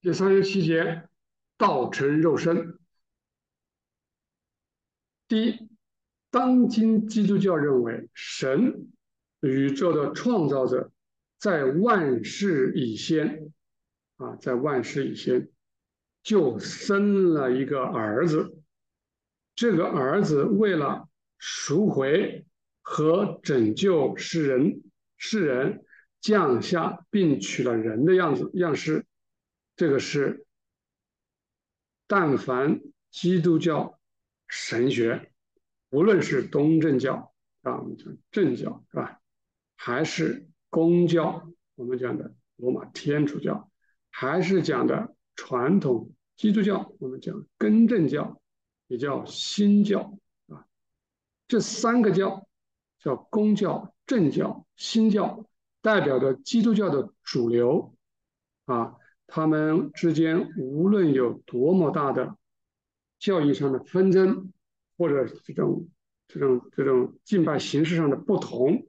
第三十七节，道成肉身。第一，当今基督教认为，神，宇宙的创造者，在万事以先，啊，在万事以先，就生了一个儿子。这个儿子为了赎回和拯救世人，世人降下并取了人的样子样式。这个是，但凡基督教神学，无论是东正教啊，我们讲正教是吧，还是公教，我们讲的罗马天主教，还是讲的传统基督教，我们讲根正教，也叫新教啊，这三个教叫公教、正教、新教，代表着基督教的主流啊。他们之间无论有多么大的教义上的纷争，或者这种这种这种敬拜形式上的不同，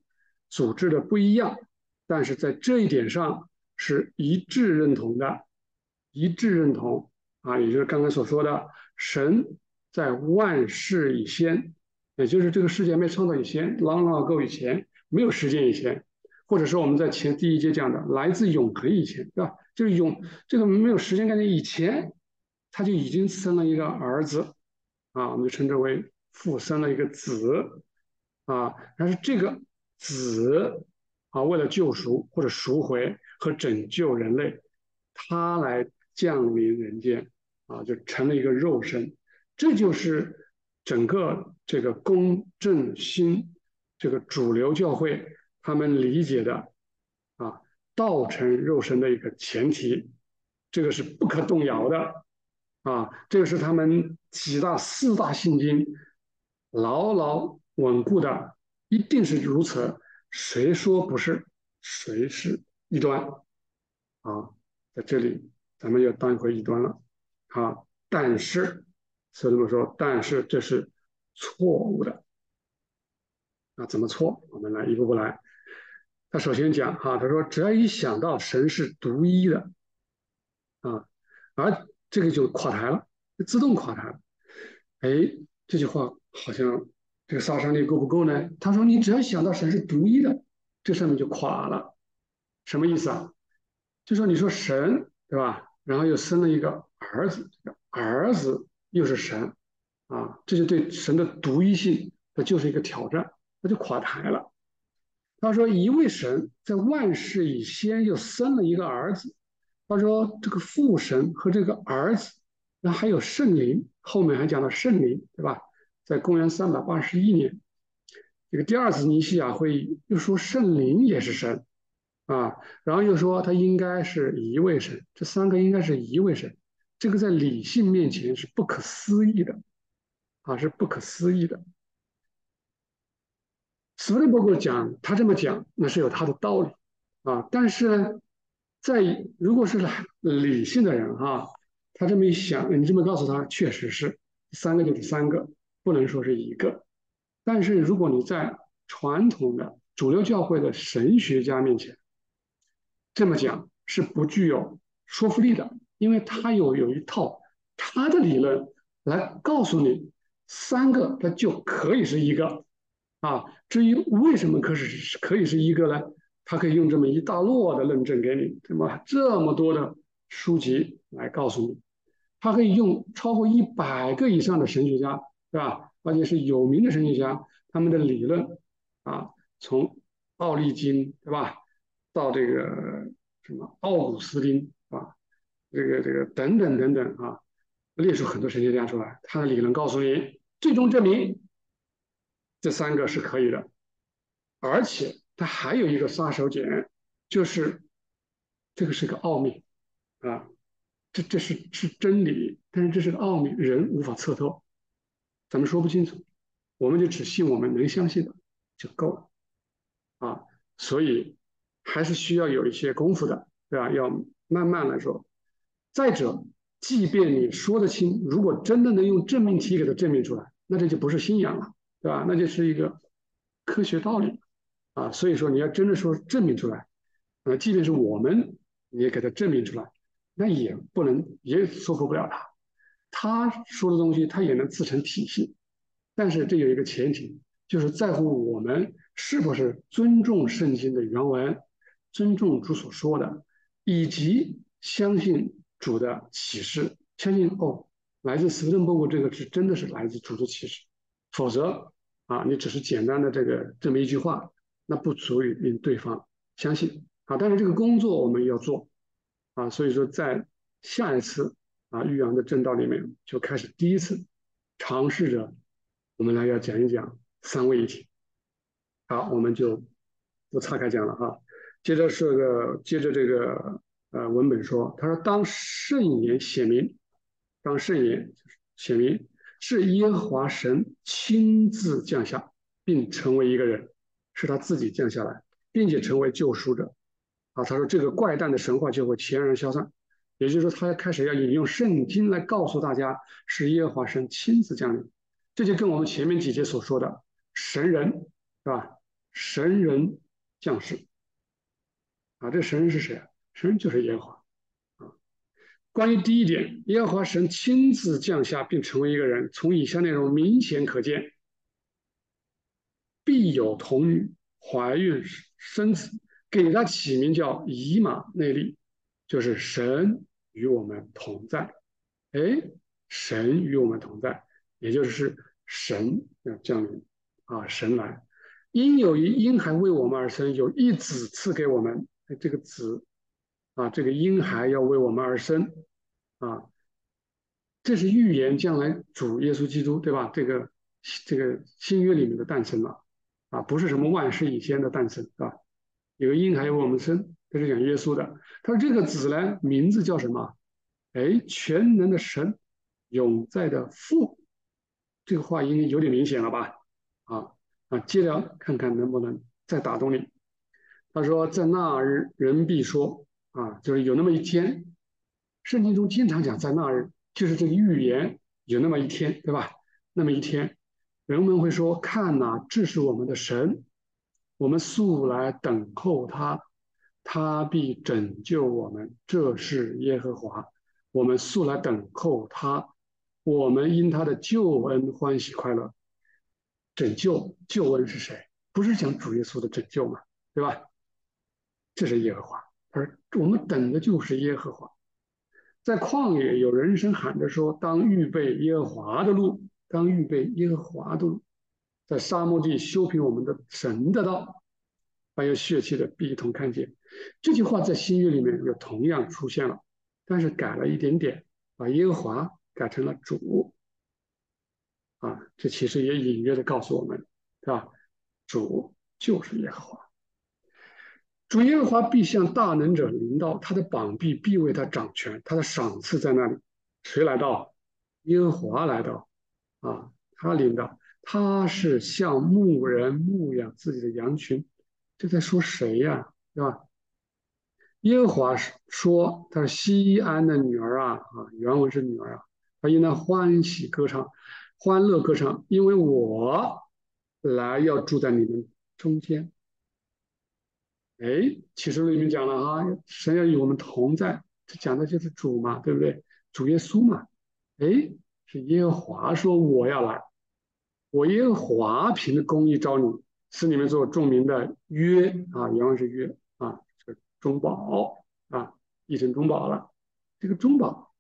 组织的不一样，但是在这一点上是一致认同的，一致认同。啊，也就是刚才所说的，神在万事以先，也就是这个世界没创造以前，long long ago 以前，没有时间以前，或者说我们在前第一节讲的，来自永恒以前，对吧？就是永这个没有时间概念以前，他就已经生了一个儿子，啊，我们就称之为父生了一个子，啊，但是这个子啊，为了救赎或者赎回和拯救人类，他来降临人间，啊，就成了一个肉身，这就是整个这个公正心这个主流教会他们理解的啊。道成肉身的一个前提，这个是不可动摇的啊！这个是他们几大四大信经牢牢稳固的，一定是如此。谁说不是，谁是异端啊？在这里，咱们要当回异端了啊！但是，所以这么说，但是这是错误的啊？怎么错？我们来一步步来。他首先讲哈，他说只要一想到神是独一的，啊，而这个就垮台了，自动垮台了。哎，这句话好像这个杀伤力够不够呢？他说你只要想到神是独一的，这上面就垮了。什么意思啊？就说你说神对吧？然后又生了一个儿子，儿子又是神，啊，这就对神的独一性，那就是一个挑战，那就垮台了。他说：“一位神在万事以先又生了一个儿子。”他说：“这个父神和这个儿子，那还有圣灵，后面还讲到圣灵，对吧？在公元三百八十一年，这个第二次尼西亚会议又说圣灵也是神，啊，然后又说他应该是一位神，这三个应该是一位神，这个在理性面前是不可思议的，啊，是不可思议的。”斯德伯格讲，他这么讲，那是有他的道理啊。但是呢，在如果是理性的人哈，他这么一想，你这么告诉他，确实是三个就是三个，不能说是一个。但是如果你在传统的主流教会的神学家面前这么讲，是不具有说服力的，因为他有有一套他的理论来告诉你，三个它就可以是一个。啊，至于为什么可是可以是一个呢？他可以用这么一大摞的论证给你，这么这么多的书籍来告诉你，他可以用超过一百个以上的神学家，对吧？而且是有名的神学家，他们的理论啊，从奥利金，对吧？到这个什么奥古斯丁啊，这个这个等等等等啊，列出很多神学家出来，他的理论告诉你，最终证明。这三个是可以的，而且它还有一个杀手锏，就是这个是个奥秘啊，这这是是真理，但是这是个奥秘，人无法测透，咱们说不清楚，我们就只信我们能相信的就够了啊，所以还是需要有一些功夫的，对吧？要慢慢来说。再者，即便你说得清，如果真的能用证明题给它证明出来，那这就不是信仰了。对吧？那就是一个科学道理啊，所以说你要真的说证明出来，呃，即便是我们也给他证明出来，那也不能也说服不了他。他说的东西他也能自成体系，但是这有一个前提，就是在乎我们是不是尊重圣经的原文，尊重主所说的，以及相信主的启示，相信哦，来自斯登伯格这个是真的是来自主的启示，否则啊，你只是简单的这个这么一句话，那不足以令对方相信啊。但是这个工作我们要做啊，所以说在下一次。啊，玉阳的正道里面就开始第一次尝试着，我们来要讲一讲三位一体。好，我们就不岔开讲了哈。接着是个，接着这个呃文本说，他说当圣言显明，当圣言显明是耶和华神亲自降下，并成为一个人，是他自己降下来，并且成为救赎者。啊，他说这个怪诞的神话就会全然消散。也就是说，他开始要引用圣经来告诉大家，是耶和华神亲自降临。这就跟我们前面几节所说的神人，是吧？神人降世啊，这神人是谁啊？神人就是耶和华。关于第一点，耶和华神亲自降下并成为一个人，从以下内容明显可见：必有童女怀孕生子，给他起名叫以马内利，就是神。与我们同在，哎，神与我们同在，也就是神要降临啊，神来，因有一婴孩为我们而生，有一子赐给我们，这个子啊，这个婴孩要为我们而生啊，这是预言将来主耶稣基督对吧？这个这个新约里面的诞生了啊，不是什么万世以先的诞生是吧？有个婴孩为我们生。这是讲耶稣的。他说：“这个子呢，名字叫什么？哎，全能的神，永在的父。这个话应该有点明显了吧？啊啊，接着看看能不能再打动你。他说，在那日，人必说啊，就是有那么一天，圣经中经常讲在那日，就是这个预言有那么一天，对吧？那么一天，人们会说：看呐，这是我们的神，我们素来等候他。”他必拯救我们，这是耶和华。我们素来等候他，我们因他的救恩欢喜快乐。拯救救恩是谁？不是讲主耶稣的拯救吗？对吧？这是耶和华，而我们等的就是耶和华。在旷野，有人声喊着说：“当预备耶和华的路，当预备耶和华的路。”在沙漠地修平我们的神的道，还有血气的必一同看见。这句话在新约里面又同样出现了，但是改了一点点，把耶和华改成了主，啊，这其实也隐约的告诉我们，是吧？主就是耶和华，主耶和华必向大能者领到，他的膀臂必为他掌权，他的赏赐在那里。谁来到？耶和华来到，啊，他领导，他是像牧人牧养自己的羊群，这在说谁呀？对吧？耶和华说：“他是西安的女儿啊，啊，原文是女儿啊，他应当欢喜歌唱，欢乐歌唱，因为我来要住在你们中间。”哎，启示录里面讲了哈，神要与我们同在，这讲的就是主嘛，对不对？主耶稣嘛。哎，是耶和华说我要来，我耶和华凭着公义招你，是你们做众民的约啊，原文是约啊。这个中保啊，译成中保了。这个中保，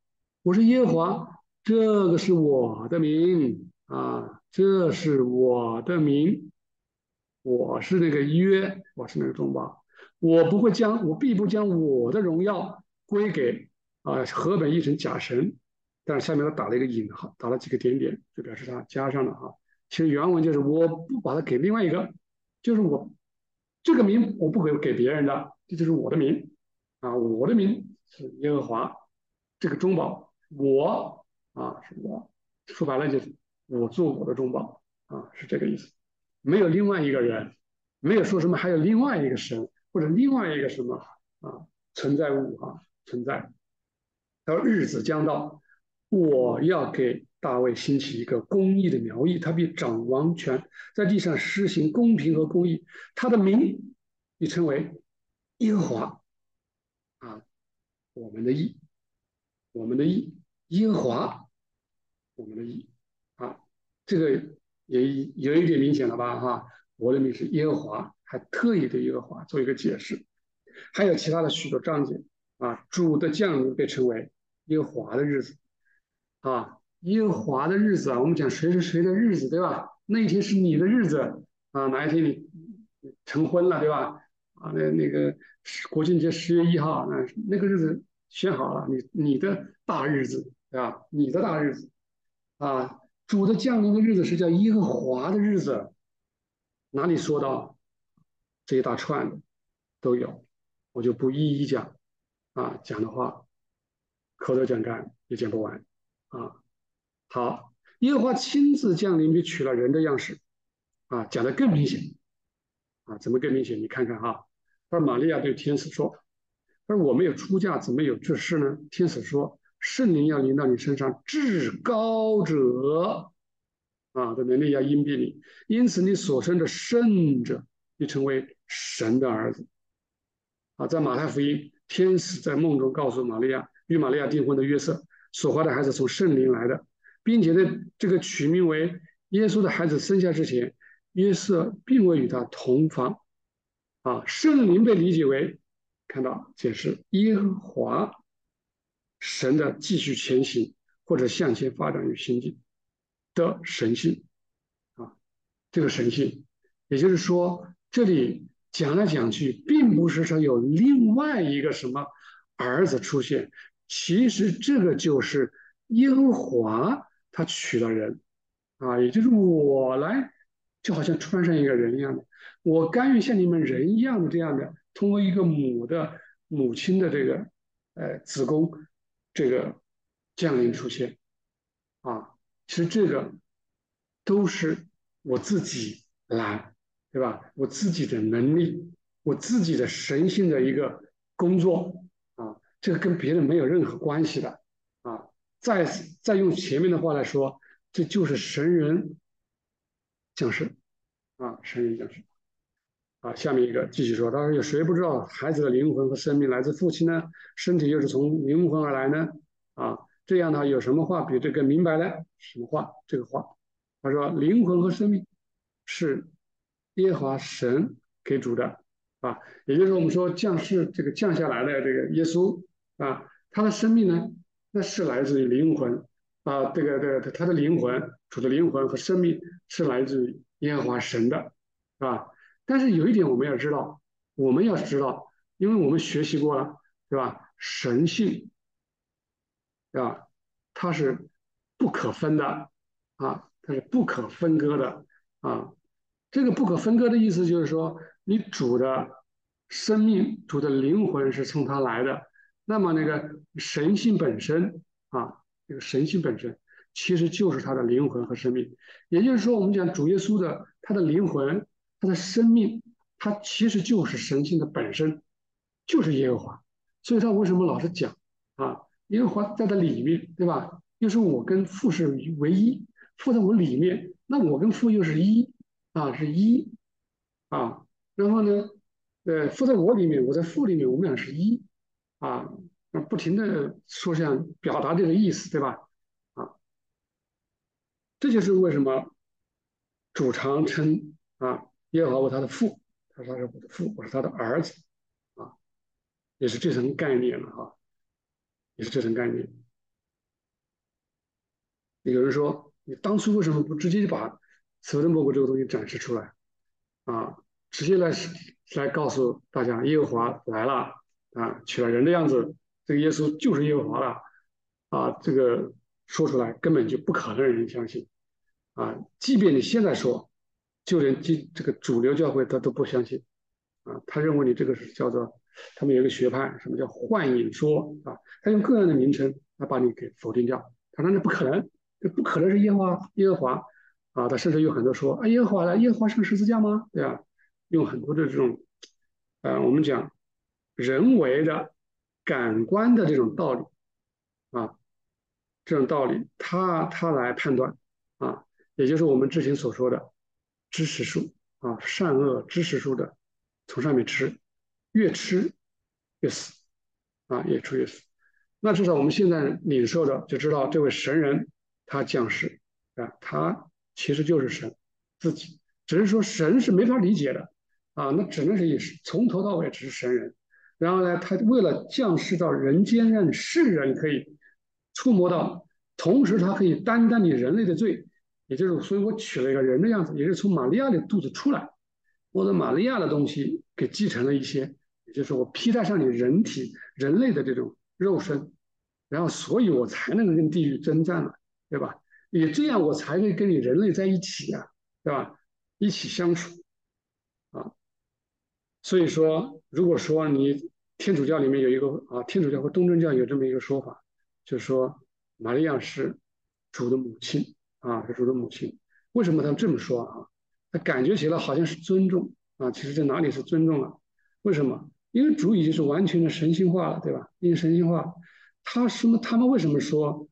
我是耶和华，这个是我的名啊，这是我的名，我是那个约，我是那个中保，我不会将，我必不将我的荣耀归给啊河北一成假神，但是下面他打了一个引号，打了几个点点，就表示他加上了哈。其实原文就是我不把它给另外一个，就是我这个名我不给给别人的。这就是我的名啊，我的名是耶和华，这个中保，我啊是我，说白了就是我做我的中保啊，是这个意思。没有另外一个人，没有说什么还有另外一个神或者另外一个什么啊存在物啊存在。到日子将到，我要给大卫兴起一个公义的苗裔，他必掌王权，在地上施行公平和公义，他的名你称为。耶和华啊，我们的义我们的义，耶和华，我们的义，啊，这个也有一点明显了吧？哈，我的名是耶和华，还特意对耶和华做一个解释。还有其他的许多章节啊，主的降临被称为耶和华的日子，啊，耶和华的日子啊，我们讲谁是谁的日子，对吧？那一天是你的日子啊，哪一天你成婚了，对吧？啊，那那个国庆节十月一号，那那个日子选好了，你你的大日子，对吧？你的大日子，啊，主的降临的日子是叫耶和华的日子，哪里说到这一大串的都有，我就不一一讲，啊，讲的话口头讲干也讲不完，啊，好，耶和华亲自降临并取了人的样式，啊，讲的更明显，啊，怎么更明显？你看看哈。他说：“玛利亚对天使说：‘他说我没有出嫁，怎么有这事呢？’天使说：‘圣灵要临到你身上，至高者啊的能力要荫蔽你，因此你所生的圣者必成为神的儿子。’啊，在马太福音，天使在梦中告诉玛利亚，与玛利亚订婚的约瑟所怀的孩子从圣灵来的，并且呢，这个取名为耶稣的孩子生下之前，约瑟并未与他同房。”啊，圣灵被理解为看到解释耶和华神的继续前行或者向前发展与行进的神性啊，这个神性，也就是说，这里讲来讲去，并不是说有另外一个什么儿子出现，其实这个就是耶和华他娶了人啊，也就是我来，就好像穿上一个人一样的。我甘愿像你们人一样的这样的，通过一个母的母亲的这个呃子宫这个降临出现，其实这个都是我自己来，对吧？我自己的能力，我自己的神性的一个工作啊，这个跟别人没有任何关系的啊。再再用前面的话来说，这就是神人降世啊，神人降世。啊，下面一个继续说，他说有谁不知道孩子的灵魂和生命来自父亲呢？身体又是从灵魂而来呢？啊，这样呢，有什么话比这个明白呢？什么话？这个话，他说灵魂和生命是耶和华神给主的啊，也就是我们说降世这个降下来的这个耶稣啊，他的生命呢，那是来自于灵魂啊，这个这个他的灵魂主的灵魂和生命是来自于耶和华神的啊。但是有一点我们要知道，我们要知道，因为我们学习过了，对吧？神性，对吧？它是不可分的啊，它是不可分割的啊。这个不可分割的意思就是说，你主的生命、主的灵魂是从他来的，那么那个神性本身啊，这个神性本身其实就是他的灵魂和生命。也就是说，我们讲主耶稣的他的灵魂。他的生命，他其实就是神性的本身，就是耶和华，所以他为什么老是讲啊？耶和华在他里面，对吧？又是我跟父是唯一，父在我里面，那我跟父又是一啊，是一啊。然后呢，呃，父在我里面，我在父里面，我们俩是一啊。不停的说这样表达这个意思，对吧？啊，这就是为什么主常称啊。耶和华为他的父，他说他是我的父，我是他的儿子，啊，也是这层概念了哈，也是这层概念。有人说，你当初为什么不直接把索登伯格这个东西展示出来，啊，直接来来告诉大家耶和华来了，啊，取了人的样子，这个耶稣就是耶和华了，啊，这个说出来根本就不可能让人相信，啊，即便你现在说。就连基这个主流教会他都不相信，啊，他认为你这个是叫做，他们有一个学派，什么叫幻影说啊？他用各样的名称来把你给否定掉。他说那不可能，这不可能是耶和华，耶和华啊！他甚至有很多说啊，耶和华来，耶和华上十字架吗？对吧？用很多的这种，呃，我们讲人为的感官的这种道理啊，这种道理，他他来判断啊，也就是我们之前所说的。知识树啊，善恶知识树的，从上面吃，越吃越死啊，越吃越死。那至少我们现在领受的就知道，这位神人他降世啊，他其实就是神自己，只是说神是没法理解的啊，那只能是以从头到尾只是神人。然后呢，他为了降世到人间，让世人可以触摸到，同时他可以担当你人类的罪，也就是，所以我取了一个人的样子，也是从玛利亚的肚子出来，我的玛利亚的东西给继承了一些，也就是我披戴上你人体人类的这种肉身，然后所以我才能跟地狱征战了，对吧？也这样我才能跟你人类在一起呀，对吧？一起相处啊。所以说，如果说你天主教里面有一个啊，天主教和东正教有这么一个说法，就是说玛利亚是主的母亲啊，是主的母亲。为什么他这么说啊？他感觉起来好像是尊重啊，其实这哪里是尊重啊？为什么？因为主已经是完全的神性化了，对吧？因为神性化，他什么？他们为什么说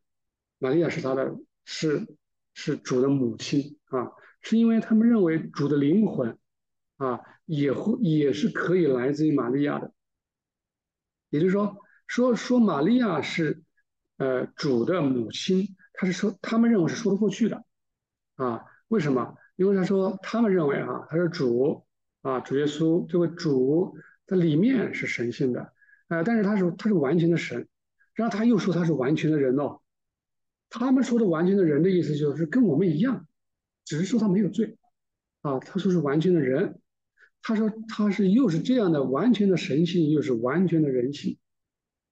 玛利亚是他的，是是主的母亲啊？是因为他们认为主的灵魂啊。也会也是可以来自于玛利亚的，也就是说，说说玛利亚是呃主的母亲，他是说他们认为是说得过去的，啊，为什么？因为他说他们认为啊，他是主啊，主耶稣这位主的里面是神性的，呃，但是他是他是完全的神，然后他又说他是完全的人哦，他们说的完全的人的意思就是跟我们一样，只是说他没有罪，啊，他说是完全的人。他说他是又是这样的完全的神性，又是完全的人性，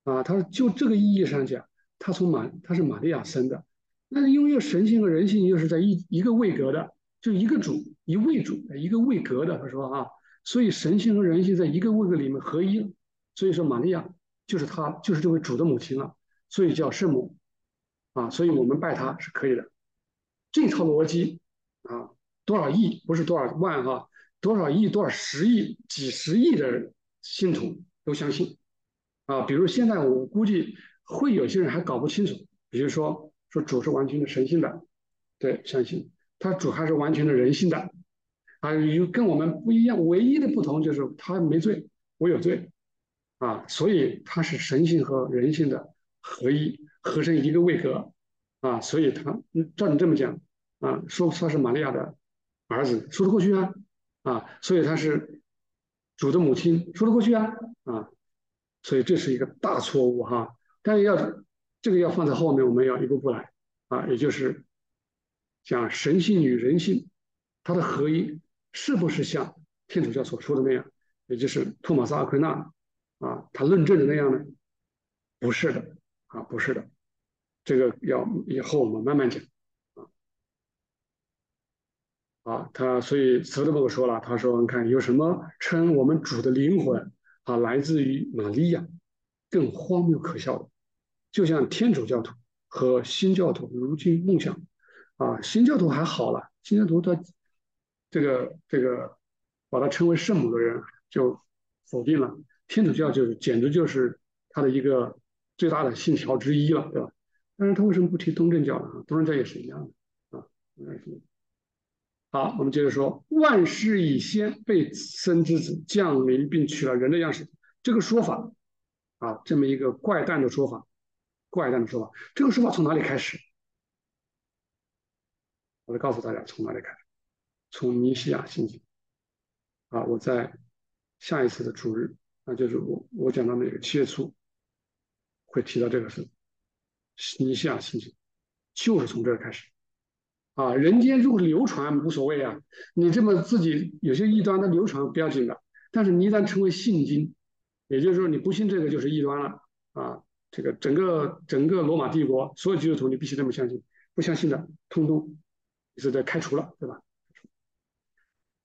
啊，他说就这个意义上讲，他从玛他是玛利亚生的，那因为神性和人性又是在一一个位格的，就一个主一位主一个位格的，他说啊，所以神性和人性在一个位格里面合一了，所以说玛利亚就是他就是这位主的母亲了，所以叫圣母，啊，所以我们拜他是可以的，这套逻辑啊，多少亿不是多少万哈。多少亿、多少十亿、几十亿的信徒都相信啊！比如现在我估计会有些人还搞不清楚，比如说说主是完全的神性的，对，相信他主还是完全的人性的。啊，有跟我们不一样，唯一的不同就是他没罪，我有罪。啊，所以他是神性和人性的合一，合成一个位格。啊，所以他照你这么讲啊，说他是玛利亚的儿子，说得过去啊。啊，所以他是主的母亲，说得过去啊。啊，所以这是一个大错误哈。但是要这个要放在后面，我们要一步步来。啊，也就是讲神性与人性它的合一，是不是像天主教所说的那样，也就是托马斯阿奎那啊他论证的那样呢？不是的啊，不是的，这个要以后我们慢慢讲。啊，啊他所以斯德伯格说了，他说：“你看有什么称我们主的灵魂啊，来自于玛利亚，更荒谬可笑的，就像天主教徒和新教徒如今梦想啊，新教徒还好了，新教徒他这个这个把他称为圣母的人就否定了，天主教就是简直就是他的一个最大的信条之一了，对吧？但是他为什么不提东正教呢？东正教也是一样的啊，应该是。”好，我们接着说，万事以先，被生之子降临，并取了人的样式，这个说法啊，这么一个怪诞的说法，怪诞的说法，这个说法从哪里开始？我来告诉大家，从哪里开始？从尼西亚信经啊，我在下一次的主日，那就是我我讲到那个七月初会提到这个事，尼西亚信经就是从这儿开始。啊，人间如果流传无所谓啊，你这么自己有些异端的流传不要紧的，但是你一旦成为信经，也就是说你不信这个就是异端了啊。这个整个整个罗马帝国所有基督徒你必须这么相信，不相信的通通是在开除了，对吧？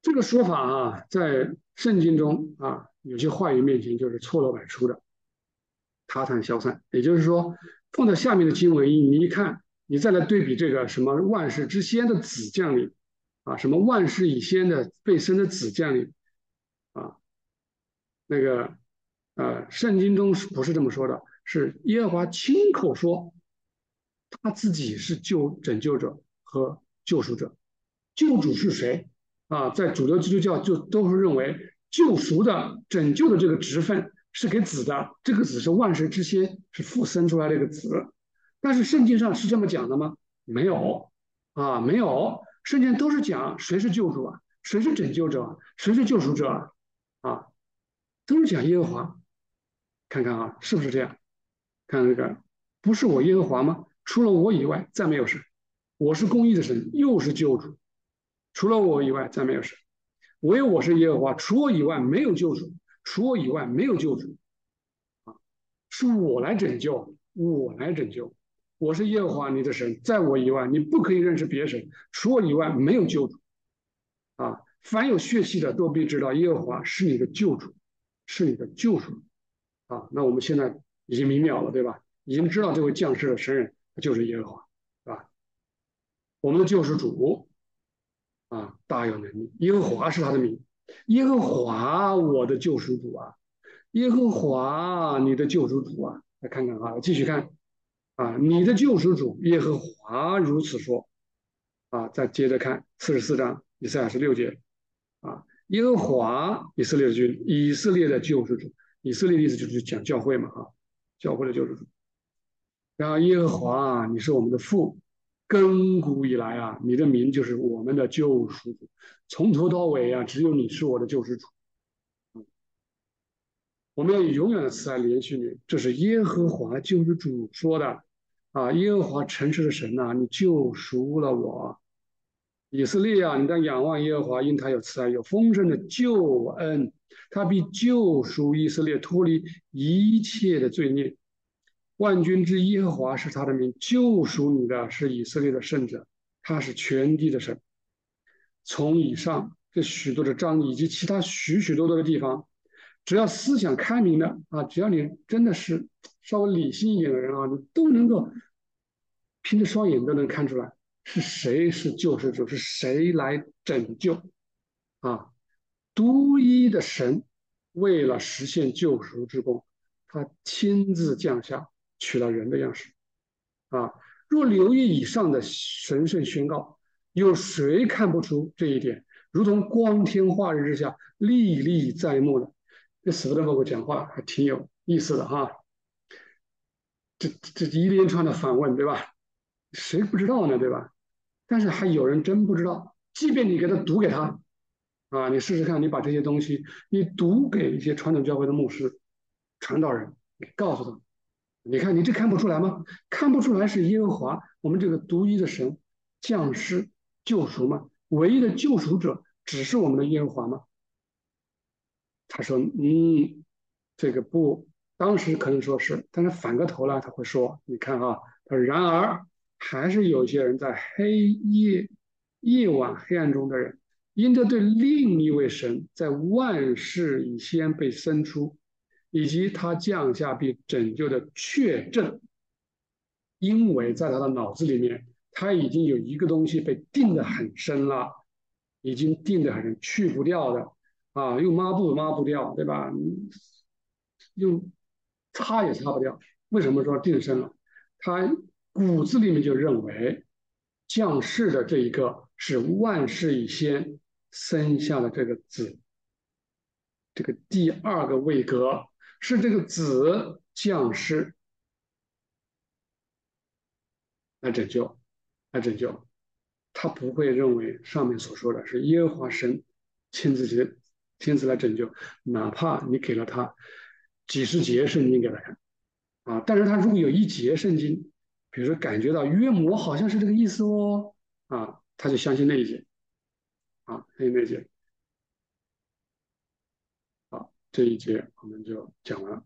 这个说法啊，在圣经中啊，有些话语面前就是错漏百出的，他谈消散。也就是说，放在下面的经文你一看。你再来对比这个什么万世之先的子降临，啊，什么万世以先的被生的子降临，啊，那个呃，圣经中是不是这么说的？是耶和华亲口说，他自己是救拯救者和救赎者。救主是谁？啊，在主流基督教就都是认为救赎的、拯救的这个职分是给子的，这个子是万世之先，是父生出来的一个子。但是圣经上是这么讲的吗？没有啊，没有。圣经都是讲谁是救主啊，谁是拯救者，啊谁是救赎者啊，都是讲耶和华。看看啊，是不是这样？看那个，不是我耶和华吗？除了我以外，再没有神。我是公义的神，又是救主。除了我以外，再没有神。唯有我是耶和华，除我以外没有救主，除我以外没有救主。啊，是我来拯救，我来拯救。我是耶和华你的神，在我以外你不可以认识别神，除我以外没有救主。啊，凡有血气的都必知道耶和华是你的救主，是你的救主。啊，那我们现在已经明了了，对吧？已经知道这位降世的神人就是耶和华，我们的救世主。啊，大有能力！耶和华是他的名，耶和华我的救世主啊，耶和华你的救世主啊，来看看啊，继续看啊，你的救世主耶和华如此说啊，再接着看四十四章以赛亚十六节啊，耶和华以色列的君，以色列的救世主，以色列的意思就是讲教会嘛啊，教会的救世主，然后耶和华你是我们的父。亘古以来啊，你的名就是我们的救赎主，从头到尾啊，只有你是我的救世主。我们要以永远的慈爱联系你，这是耶和华救世主说的啊！耶和华诚实的神呐，你救赎了我，以色列啊，你当仰望耶和华，因他有慈爱，有丰盛的救恩，他必救赎以色列，脱离一切的罪孽。万军之耶和华是他的名，救赎你的是以色列的圣者，他是全地的神。从以上这许多的章以及其他许许多多的地方，只要思想开明的啊，只要你真的是稍微理性一点的人啊，你都能够凭着双眼都能看出来是谁是救世主，是谁来拯救啊？独一的神为了实现救赎之功，他亲自降下。取了人的样式，啊！若留意以上的神圣宣告，有谁看不出这一点？如同光天化日之下，历历在目的。这斯德哥尔讲话还挺有意思的哈。这这一连串的反问，对吧？谁不知道呢？对吧？但是还有人真不知道。即便你给他读给他，啊，你试试看，你把这些东西你读给一些传统教会的牧师、传道人，你告诉他。你看，你这看不出来吗？看不出来是耶和华，我们这个独一的神降世救赎吗？唯一的救赎者只是我们的耶和华吗？他说：“嗯，这个不，当时可能说是，但是反过头来他会说，你看啊，他说然而还是有些人在黑夜夜晚黑暗中的人，因着对另一位神在万事以先被生出。”以及他降下并拯救的确证，因为在他的脑子里面，他已经有一个东西被定得很深了，已经定得很深，去不掉的啊，用抹布抹不掉，对吧？用擦也擦不掉。为什么说定深了？他骨子里面就认为，降世的这一个是万事以先生下的这个子，这个第二个位格。是这个子降世来拯救，来拯救，他不会认为上面所说的是耶和华神亲自去亲自来拯救，哪怕你给了他几十节圣经给他看啊，但是他如果有一节圣经，比如说感觉到约摩好像是这个意思哦啊，他就相信那一节啊，相信那一节。这一节我们就讲完了。